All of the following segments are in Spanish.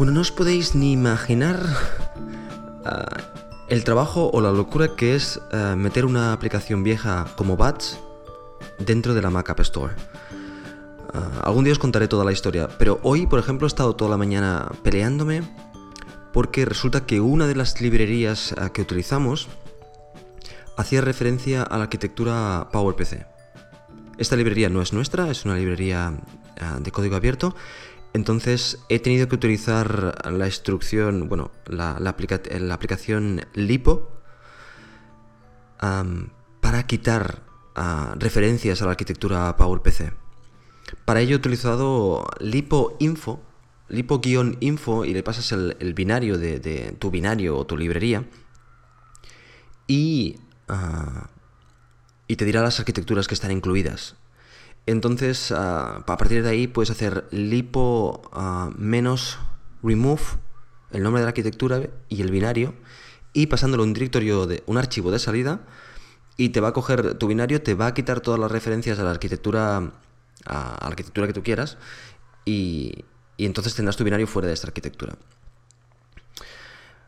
Bueno, no os podéis ni imaginar ah, el trabajo o la locura que es ah, meter una aplicación vieja como Bats dentro de la Mac App Store. Ah, algún día os contaré toda la historia, pero hoy, por ejemplo, he estado toda la mañana peleándome porque resulta que una de las librerías que utilizamos hacía referencia a la arquitectura PowerPC. Esta librería no es nuestra, es una librería de código abierto entonces he tenido que utilizar la instrucción, bueno, la, aplicación lipo para quitar ah, referencias a la arquitectura PowerPC. Para ello he utilizado lipo info, lipo-info y le pasas el, binario de, tu binario o tu librería ah, y te dirá las arquitecturas que están incluidas. Entonces, ah, a partir de ahí puedes hacer lipo ah, menos remove, el nombre de la arquitectura y el binario, y pasándolo un directorio de un archivo de salida, y te va a coger tu binario, te va a quitar todas las referencias a la arquitectura, a la arquitectura que tú quieras, y, y entonces tendrás tu binario fuera de esta arquitectura.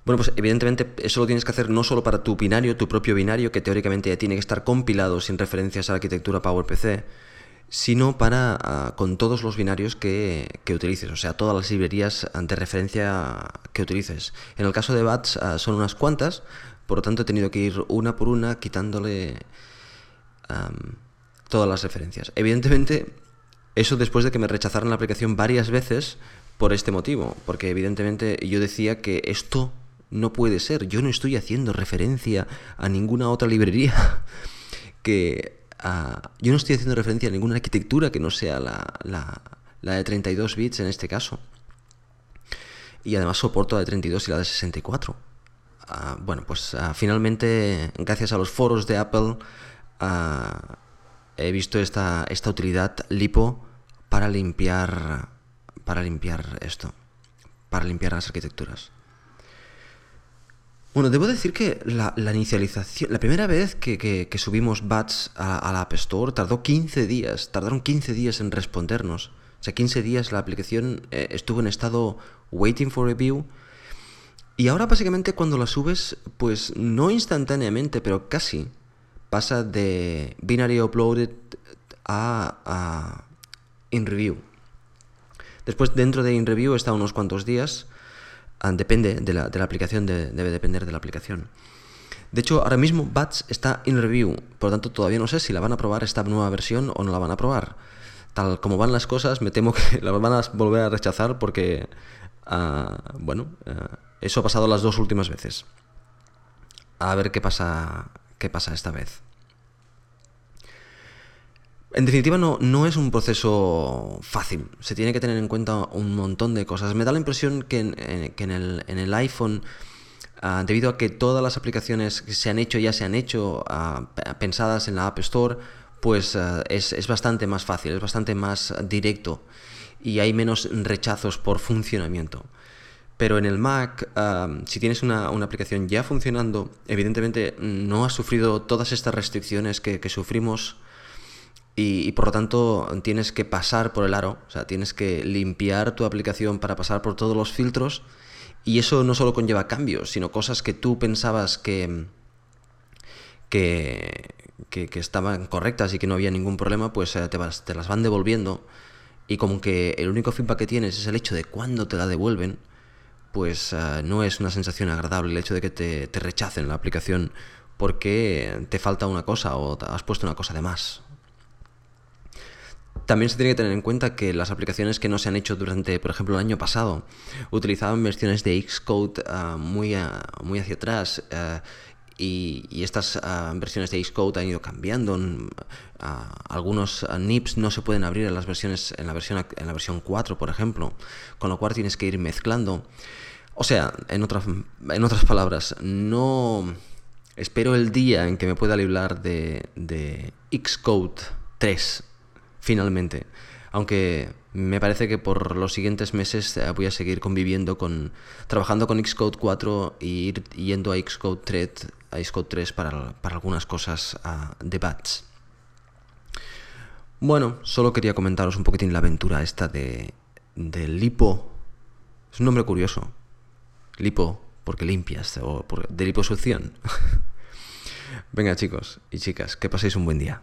Bueno, pues evidentemente eso lo tienes que hacer no solo para tu binario, tu propio binario, que teóricamente ya tiene que estar compilado sin referencias a la arquitectura PowerPC, sino para ah, con todos los binarios que, utilices, o sea, todas las librerías de referencia que utilices. En el caso de BATS ah, son unas cuantas, por lo tanto he tenido que ir una por una quitándole todas las referencias. Evidentemente, eso después de que me rechazaran la aplicación varias veces por este motivo, porque evidentemente yo decía que esto no puede ser, yo no estoy haciendo referencia a ninguna otra librería que yo no estoy haciendo referencia a ninguna arquitectura que no sea la, de 32 bits en este caso. Y además soporto la de 32 y la de 64. Ah, bueno, pues ah, finalmente, gracias a los foros de Apple, ah, he visto esta, esta utilidad lipo para limpiar, para limpiar esto, para limpiar las arquitecturas. Bueno, debo decir que la, inicialización, la primera vez que, subimos bats a, la App Store tardó 15 días, tardaron 15 días en respondernos. O sea, 15 días la aplicación eh, estuvo en estado waiting for review. Y ahora básicamente cuando la subes, pues no instantáneamente, pero casi, pasa de binary uploaded a, a in review. Después dentro de in review está unos cuantos días depende de la, aplicación, debe depender de la aplicación. De hecho, ahora mismo Bats está en review, por lo tanto todavía no sé si la van a probar esta nueva versión o no la van a probar. Tal como van las cosas, me temo que la van a volver a rechazar porque, ah, bueno, ah, eso ha pasado las dos últimas veces. A ver qué pasa, qué pasa esta vez. En definitiva, no, no es un proceso fácil. Se tiene que tener en cuenta un montón de cosas. Me da la impresión que en, eh, el, iPhone, ah, debido a que todas las aplicaciones que se han hecho ya se han hecho ah, pensadas en la App Store, pues ah, es, bastante más fácil, es bastante más directo y hay menos rechazos por funcionamiento. Pero en el Mac, si tienes una, aplicación ya funcionando, evidentemente no has sufrido todas estas restricciones que, que sufrimos y, por lo tanto tienes que pasar por el aro, o sea, tienes que limpiar tu aplicación para pasar por todos los filtros y eso no solo conlleva cambios, sino cosas que tú pensabas que, que, que, estaban correctas y que no había ningún problema, pues eh, te, vas, te las van devolviendo y como que el único feedback que tienes es el hecho de cuándo te la devuelven, pues eh, no es una sensación agradable el hecho de que te, te rechacen la aplicación porque te falta una cosa o has puesto una cosa de más. También se tiene que tener en cuenta que las aplicaciones que no se han hecho durante, por ejemplo, el año pasado, utilizaban versiones de Xcode uh, muy, ah, muy hacia atrás uh, y, estas versiones de Xcode han ido cambiando. algunos NIPs no se pueden abrir en las versiones en la versión en la versión 4, por ejemplo, con lo cual tienes que ir mezclando. O sea, en otras en otras palabras, no espero el día en que me pueda librar de, de Xcode 3 finalmente. Aunque me parece que por los siguientes meses eh, voy a seguir conviviendo con. trabajando con Xcode 4 y ir yendo a Xcode 3, a Xcode 3 para, algunas cosas de bats. Bueno, solo quería comentaros un poquitín la aventura esta de, de lipo Es un nombre curioso. Lipo, porque limpias, o de liposucción. Venga chicos y chicas, que paséis un buen día.